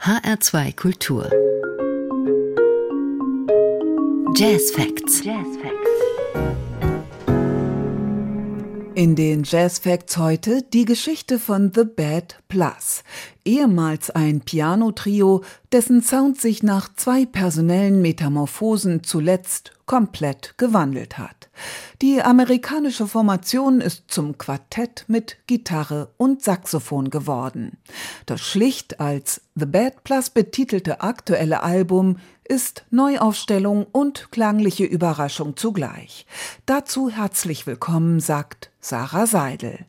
HR2 Kultur Jazz Facts. Jazz Facts. In den Jazz Facts heute die Geschichte von The Bad Plus, ehemals ein Piano-Trio, dessen Sound sich nach zwei personellen Metamorphosen zuletzt komplett gewandelt hat. Die amerikanische Formation ist zum Quartett mit Gitarre und Saxophon geworden. Das schlicht als The Bad Plus betitelte aktuelle Album ist Neuaufstellung und klangliche Überraschung zugleich. Dazu herzlich willkommen, sagt Sarah Seidel.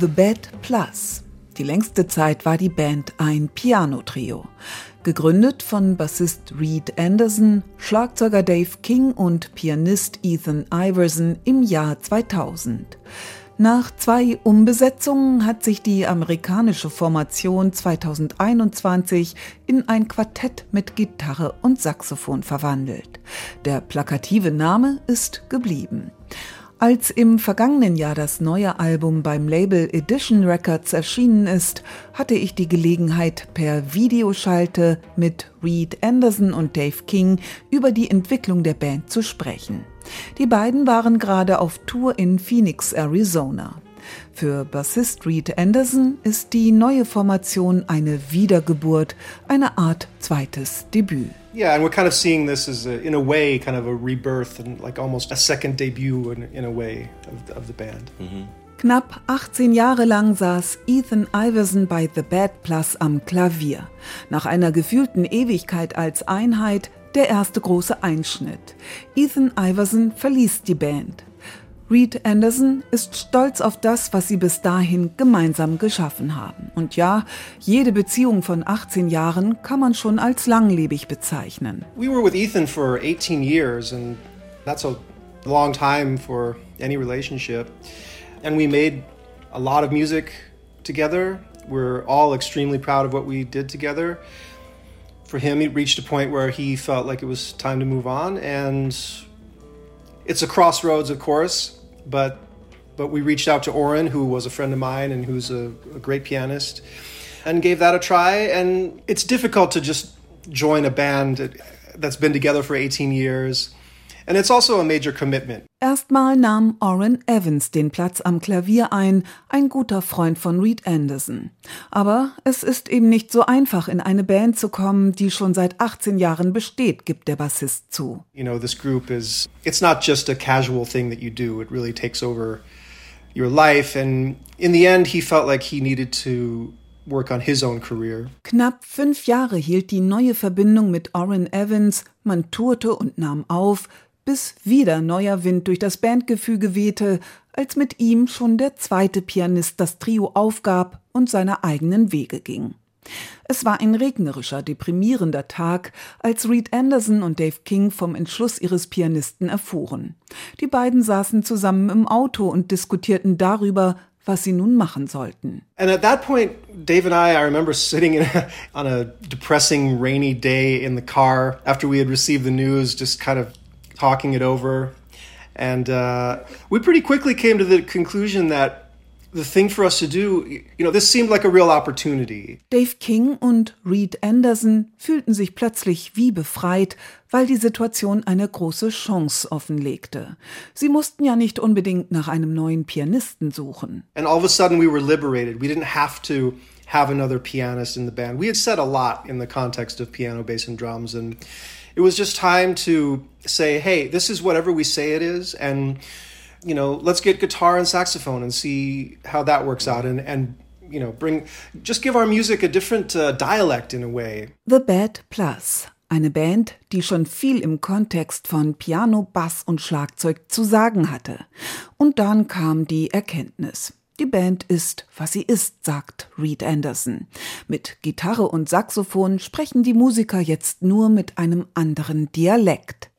The Bad Plus. Die längste Zeit war die Band ein Piano-Trio. Gegründet von Bassist Reed Anderson, Schlagzeuger Dave King und Pianist Ethan Iverson im Jahr 2000. Nach zwei Umbesetzungen hat sich die amerikanische Formation 2021 in ein Quartett mit Gitarre und Saxophon verwandelt. Der plakative Name ist geblieben. Als im vergangenen Jahr das neue Album beim Label Edition Records erschienen ist, hatte ich die Gelegenheit, per Videoschalte mit Reed Anderson und Dave King über die Entwicklung der Band zu sprechen. Die beiden waren gerade auf Tour in Phoenix, Arizona. Für Bassist Reed Anderson ist die neue Formation eine Wiedergeburt, eine Art zweites Debüt. Yeah, and we're kind of seeing this as, a, in a way, kind of a rebirth and like almost a second debut in, in a way of, of the band. Knapp 18 Jahre lang saß Ethan Iverson bei The Bad Plus am Klavier. Nach einer gefühlten Ewigkeit als Einheit der erste große Einschnitt. Ethan Iverson verließ die Band. Reed Anderson ist stolz auf das, was sie bis dahin gemeinsam geschaffen haben. Und ja, jede Beziehung von 18 Jahren kann man schon als langlebig bezeichnen. We were with Ethan for 18 years, and that's a long time for any relationship. And we made a lot of music together. We're all extremely proud of what we did together. For him, he reached a point where he felt like it was time to move on, and it's a crossroads, of course, but but we reached out to Oren, who was a friend of mine and who's a, a great pianist, and gave that a try. And it's difficult to just join a band that's been together for 18 years. And it's also a major commitment. Erstmal nahm Orrin Evans den Platz am Klavier ein, ein guter Freund von Reed Anderson. Aber es ist eben nicht so einfach, in eine Band zu kommen, die schon seit 18 Jahren besteht, gibt der Bassist zu. You know, this group is, it's not just a casual thing that you do, it really takes over your life. And in the end, he felt like he needed to work on his own career. Knapp fünf Jahre hielt die neue Verbindung mit Orrin Evans, man tourte und nahm auf, bis wieder neuer Wind durch das Bandgefüge wehte, als mit ihm schon der zweite Pianist das Trio aufgab und seine eigenen Wege ging. Es war ein regnerischer, deprimierender Tag, als Reed Anderson und Dave King vom Entschluss ihres Pianisten erfuhren. Die beiden saßen zusammen im Auto und diskutierten darüber, was sie nun machen sollten. And at that point, Dave and I, I remember sitting in a, on a depressing, rainy day in the car after we had received the news, just kind of talking it over. And uh, we pretty quickly came to the conclusion that the thing for us to do, you know, this seemed like a real opportunity. Dave King und Reed Anderson fühlten sich plötzlich wie befreit, weil die Situation eine große Chance offenlegte. Sie mussten ja nicht unbedingt nach einem neuen Pianisten suchen. And all of a sudden we were liberated. We didn't have to have another pianist in the band. We had said a lot in the context of piano, bass, and drums, and it was just time to say, hey, this is whatever we say it is, and you know, let's get guitar and saxophone and see how that works out, and and you know, bring just give our music a different uh, dialect in a way. The Bad Plus. Eine Band, die schon viel im Kontext von Piano, Bass und Schlagzeug zu sagen hatte. Und dann kam die Erkenntnis. Die Band ist, was sie ist, sagt Reed Anderson. Mit Gitarre und Saxophon sprechen die Musiker jetzt nur mit einem anderen Dialekt.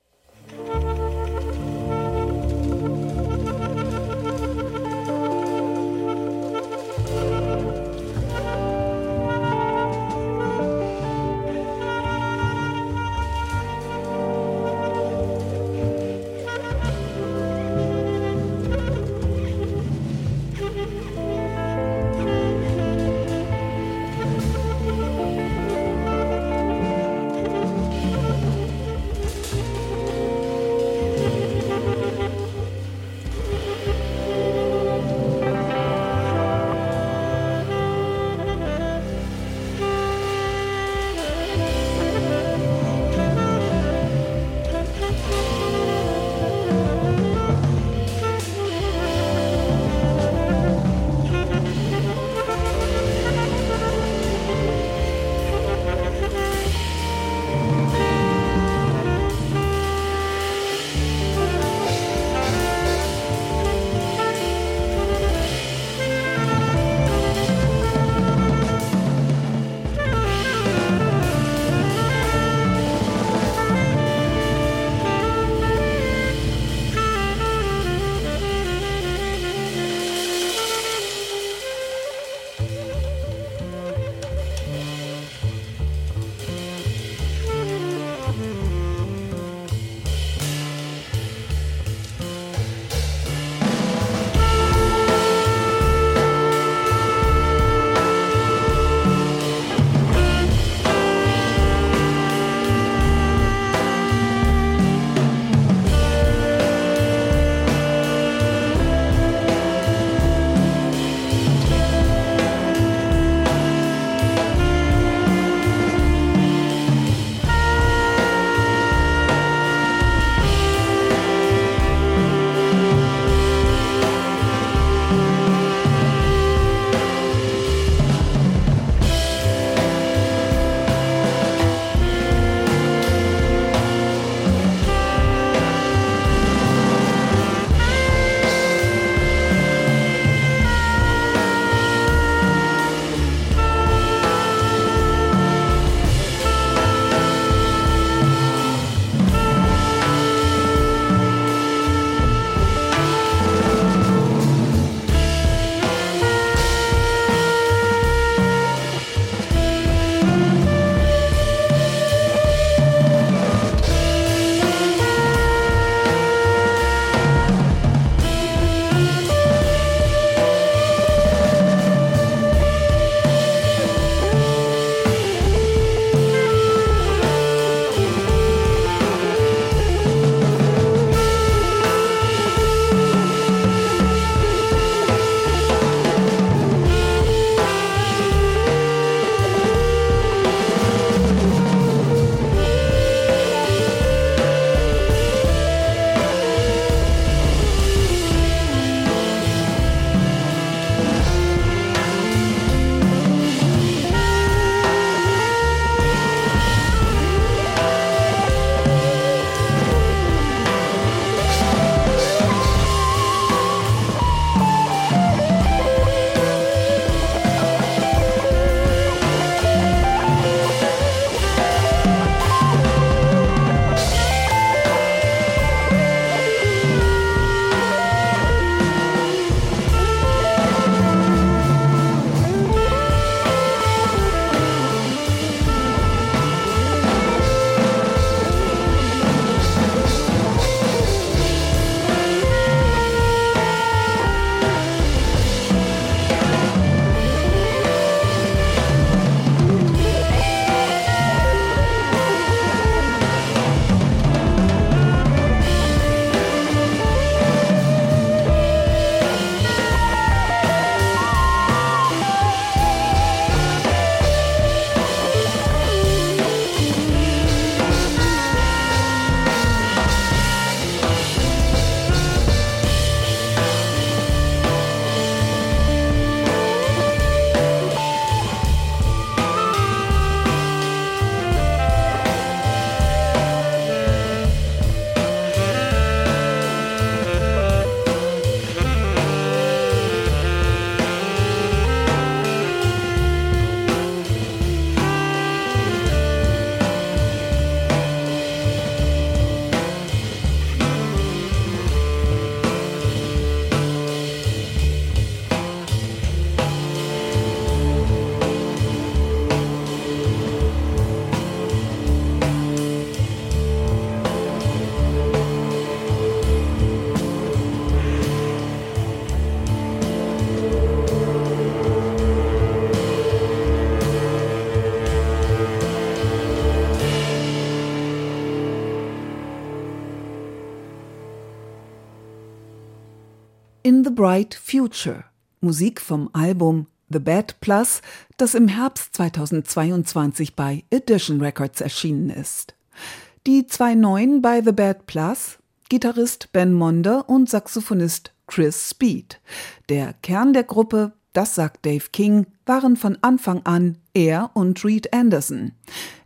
The Bright Future, Musik vom Album The Bad Plus, das im Herbst 2022 bei Edition Records erschienen ist. Die zwei neuen bei The Bad Plus, Gitarrist Ben Monder und Saxophonist Chris Speed. Der Kern der Gruppe, das sagt Dave King, waren von Anfang an er und Reed Anderson.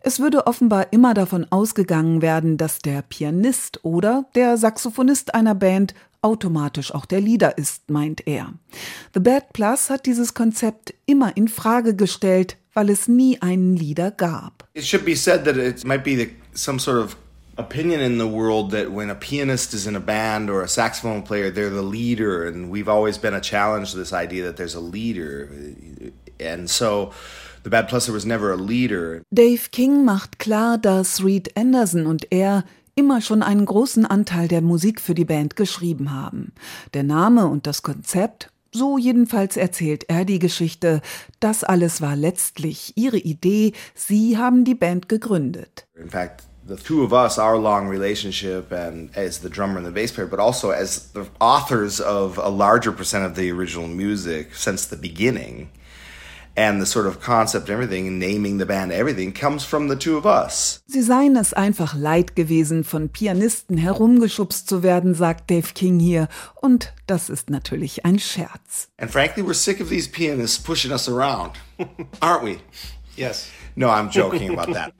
Es würde offenbar immer davon ausgegangen werden, dass der Pianist oder der Saxophonist einer Band automatisch auch der Leader ist, meint er. The Bad Plus hat dieses Konzept immer in Frage gestellt, weil es nie einen Leader gab. It should be said that it might be the, some sort of opinion in the world that when a pianist is in a band or a saxophone player, they're the leader, and we've always been a challenge to this idea that there's a leader, and so. The Bad Plus was never a leader. Dave King macht klar, dass Reed Anderson und er immer schon einen großen Anteil der Musik für die Band geschrieben haben. Der Name und das Konzept, so jedenfalls erzählt er die Geschichte, das alles war letztlich ihre Idee, sie haben die Band gegründet. In fact, the two of us, our long relationship, and as the drummer and the bass player, but also as the authors of a larger percent of the original music since the beginning, and the sort of concept, everything, naming the band, everything comes from the two of us. Sie seien es einfach leid gewesen, von Pianisten herumgeschubst zu werden, sagt Dave King hier. Und das ist natürlich ein Scherz. And frankly, we're sick of these pianists pushing us around, aren't we? Yes. No, I'm joking about that.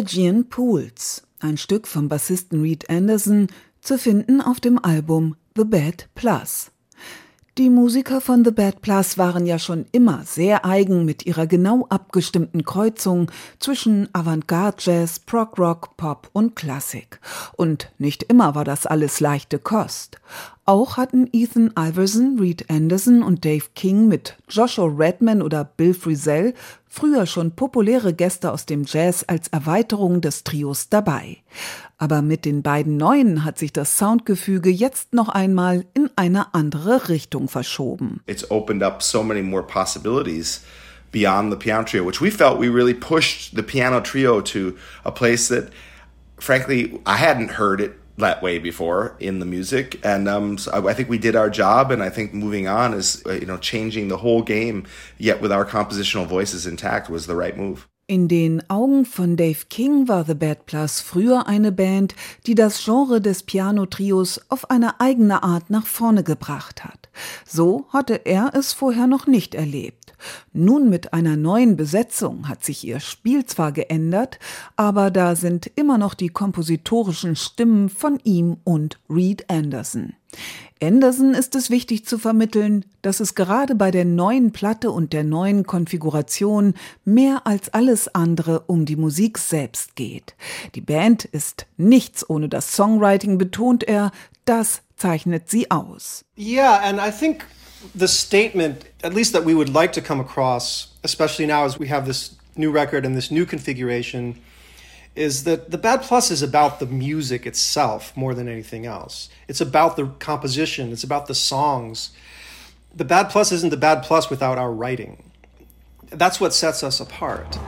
Stygian Pools, ein Stück vom Bassisten Reed Anderson, zu finden auf dem Album The Bad Plus. Die Musiker von The Bad Plus waren ja schon immer sehr eigen mit ihrer genau abgestimmten Kreuzung zwischen Avantgarde-Jazz, Prog-Rock, Pop und Klassik. Und nicht immer war das alles leichte Kost. Auch hatten Ethan Iverson, Reed Anderson und Dave King mit Joshua Redman oder Bill Frisell früher schon populäre Gäste aus dem Jazz als Erweiterung des Trios dabei. Aber mit den beiden neuen hat sich das Soundgefüge jetzt noch einmal in eine andere Richtung verschoben. It's opened up so many more possibilities beyond the piano trio, which we felt we really pushed the piano trio to a place that frankly I hadn't heard it that way before in the music, and um, so I, I, think we did our job. And I think moving on is uh, you know changing the whole game, yet with our compositional voices intact, was the right move. In den Augen von Dave King war The Bad Plus früher eine Band, die das Genre des Piano-Trios auf eine eigene Art nach vorne gebracht hat. So hatte er es vorher noch nicht erlebt. Nun mit einer neuen Besetzung hat sich ihr Spiel zwar geändert, aber da sind immer noch die kompositorischen Stimmen von ihm und Reed Anderson. Anderson ist es wichtig zu vermitteln, dass es gerade bei der neuen Platte und der neuen Konfiguration mehr als alles andere um die Musik selbst geht. Die Band ist nichts ohne das Songwriting, betont er, das zeichnet sie aus. Yeah, and I think the statement, at least that we would like to come across, especially now as we have this new record and this new configuration, is that the Bad Plus is about the music itself more than anything else. It's about the composition, it's about the songs. The Bad Plus isn't the Bad Plus without our writing. That's what sets us apart.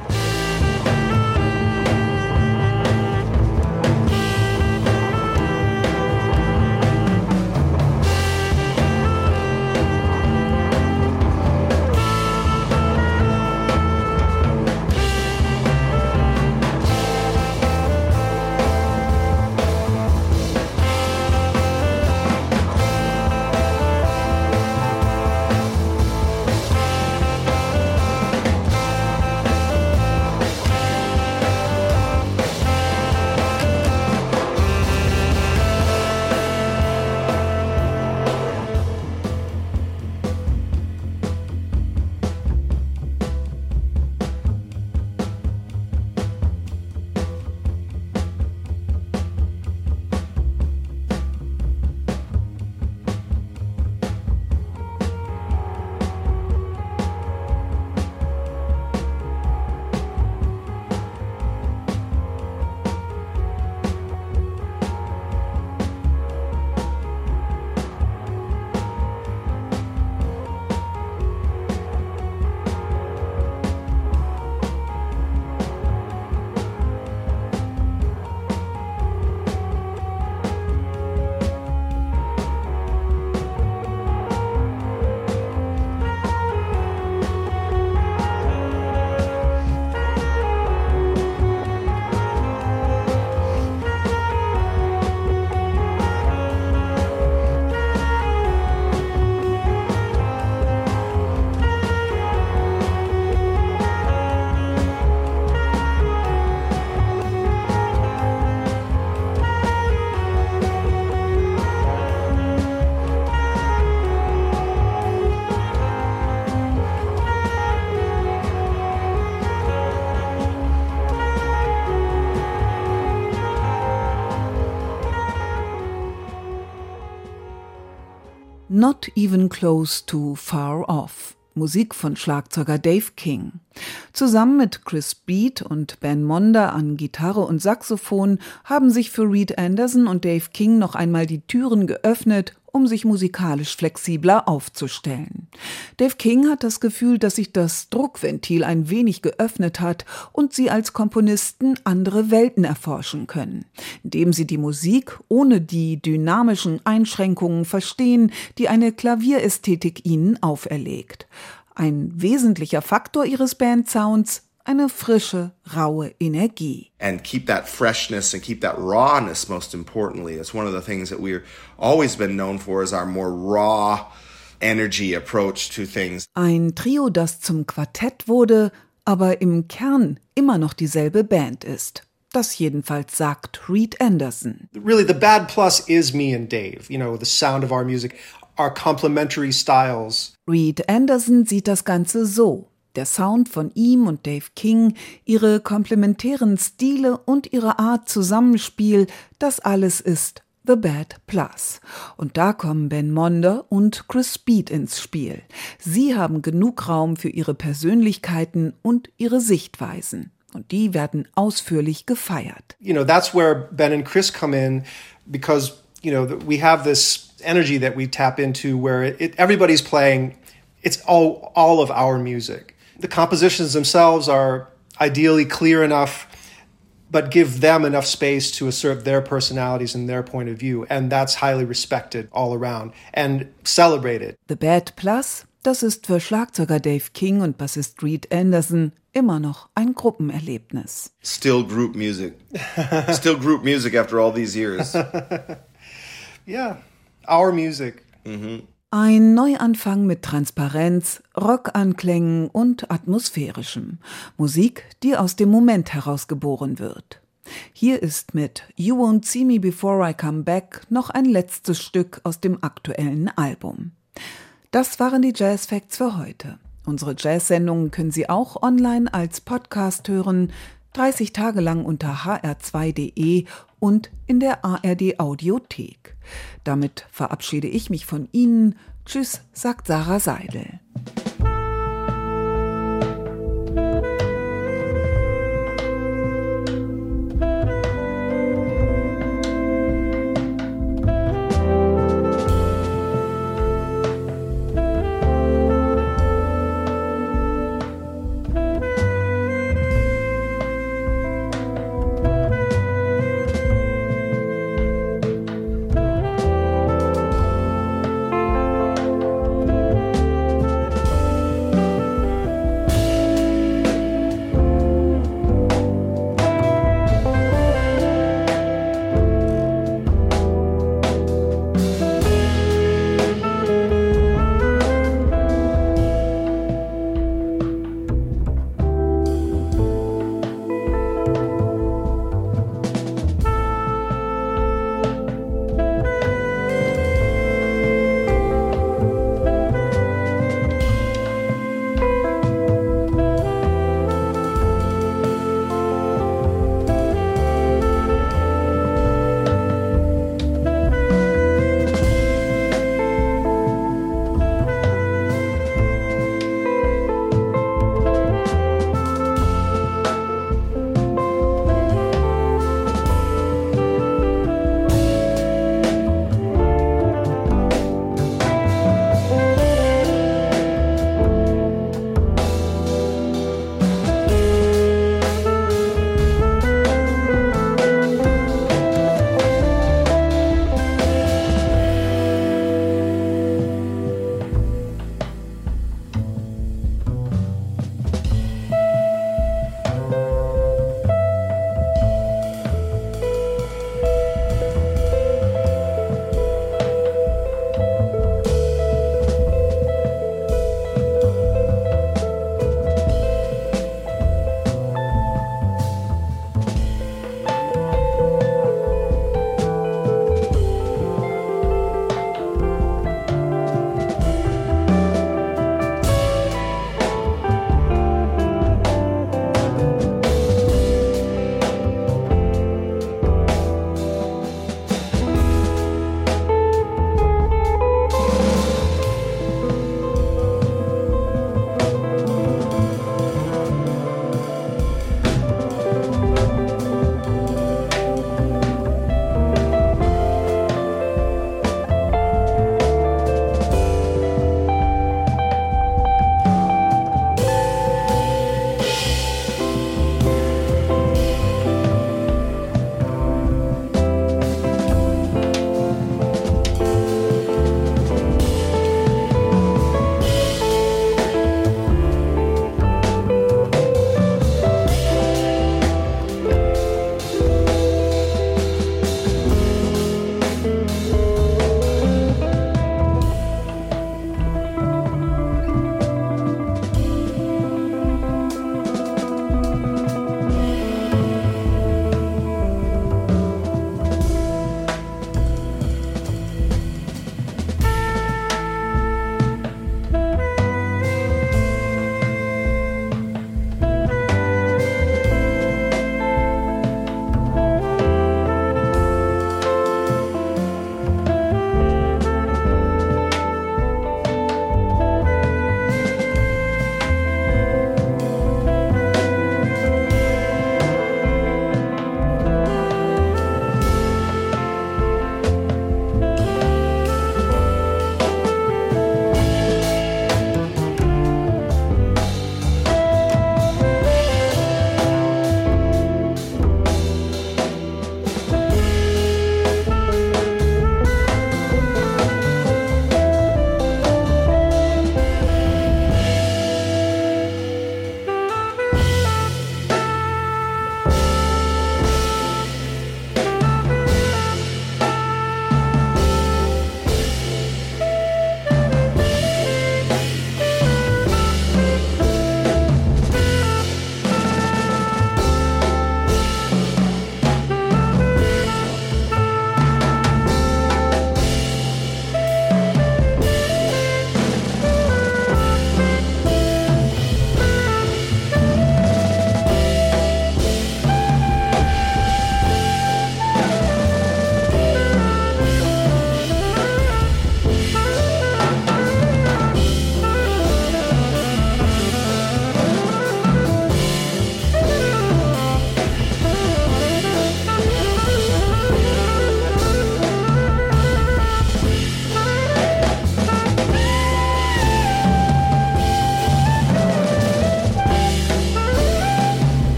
Not Even Close to Far Off. Musik von Schlagzeuger Dave King. Zusammen mit Chris Beat und Ben Monda an Gitarre und Saxophon haben sich für Reed Anderson und Dave King noch einmal die Türen geöffnet um sich musikalisch flexibler aufzustellen. Dave King hat das Gefühl, dass sich das Druckventil ein wenig geöffnet hat und sie als Komponisten andere Welten erforschen können, indem sie die Musik ohne die dynamischen Einschränkungen verstehen, die eine Klavierästhetik ihnen auferlegt. Ein wesentlicher Faktor ihres Bandsounds eine frische, raue Energie. And keep that freshness and keep that rawness most importantly. That's one of the things that we've always been known for is our more raw energy approach to things. Ein Trio, das zum Quartett wurde, aber im Kern immer noch dieselbe Band ist. Das jedenfalls sagt Reed Anderson. Really, the bad plus is me and Dave. You know, the sound of our music, our complementary styles. Reed Anderson sieht das Ganze so. Der Sound von ihm und Dave King, ihre komplementären Stile und ihre Art Zusammenspiel, das alles ist The Bad Plus. Und da kommen Ben Monder und Chris Speed ins Spiel. Sie haben genug Raum für ihre Persönlichkeiten und ihre Sichtweisen. Und die werden ausführlich gefeiert. You know, that's where Ben and Chris come in because, you know, we have this energy that we tap into where it, everybody's playing it's all all of our music. The compositions themselves are ideally clear enough but give them enough space to assert their personalities and their point of view. And that's highly respected all around and celebrated. The Bad Plus, das ist für Schlagzeuger Dave King und Bassist Reed Anderson immer noch ein Gruppenerlebnis. Still group music. Still group music after all these years. yeah, our music. Mhm. Ein Neuanfang mit Transparenz, Rockanklängen und atmosphärischem. Musik, die aus dem Moment heraus geboren wird. Hier ist mit You Won't See Me Before I Come Back noch ein letztes Stück aus dem aktuellen Album. Das waren die Jazz Facts für heute. Unsere Jazz-Sendungen können Sie auch online als Podcast hören, 30 Tage lang unter hr2.de und in der ARD Audiothek. Damit verabschiede ich mich von Ihnen. Tschüss, sagt Sarah Seidel.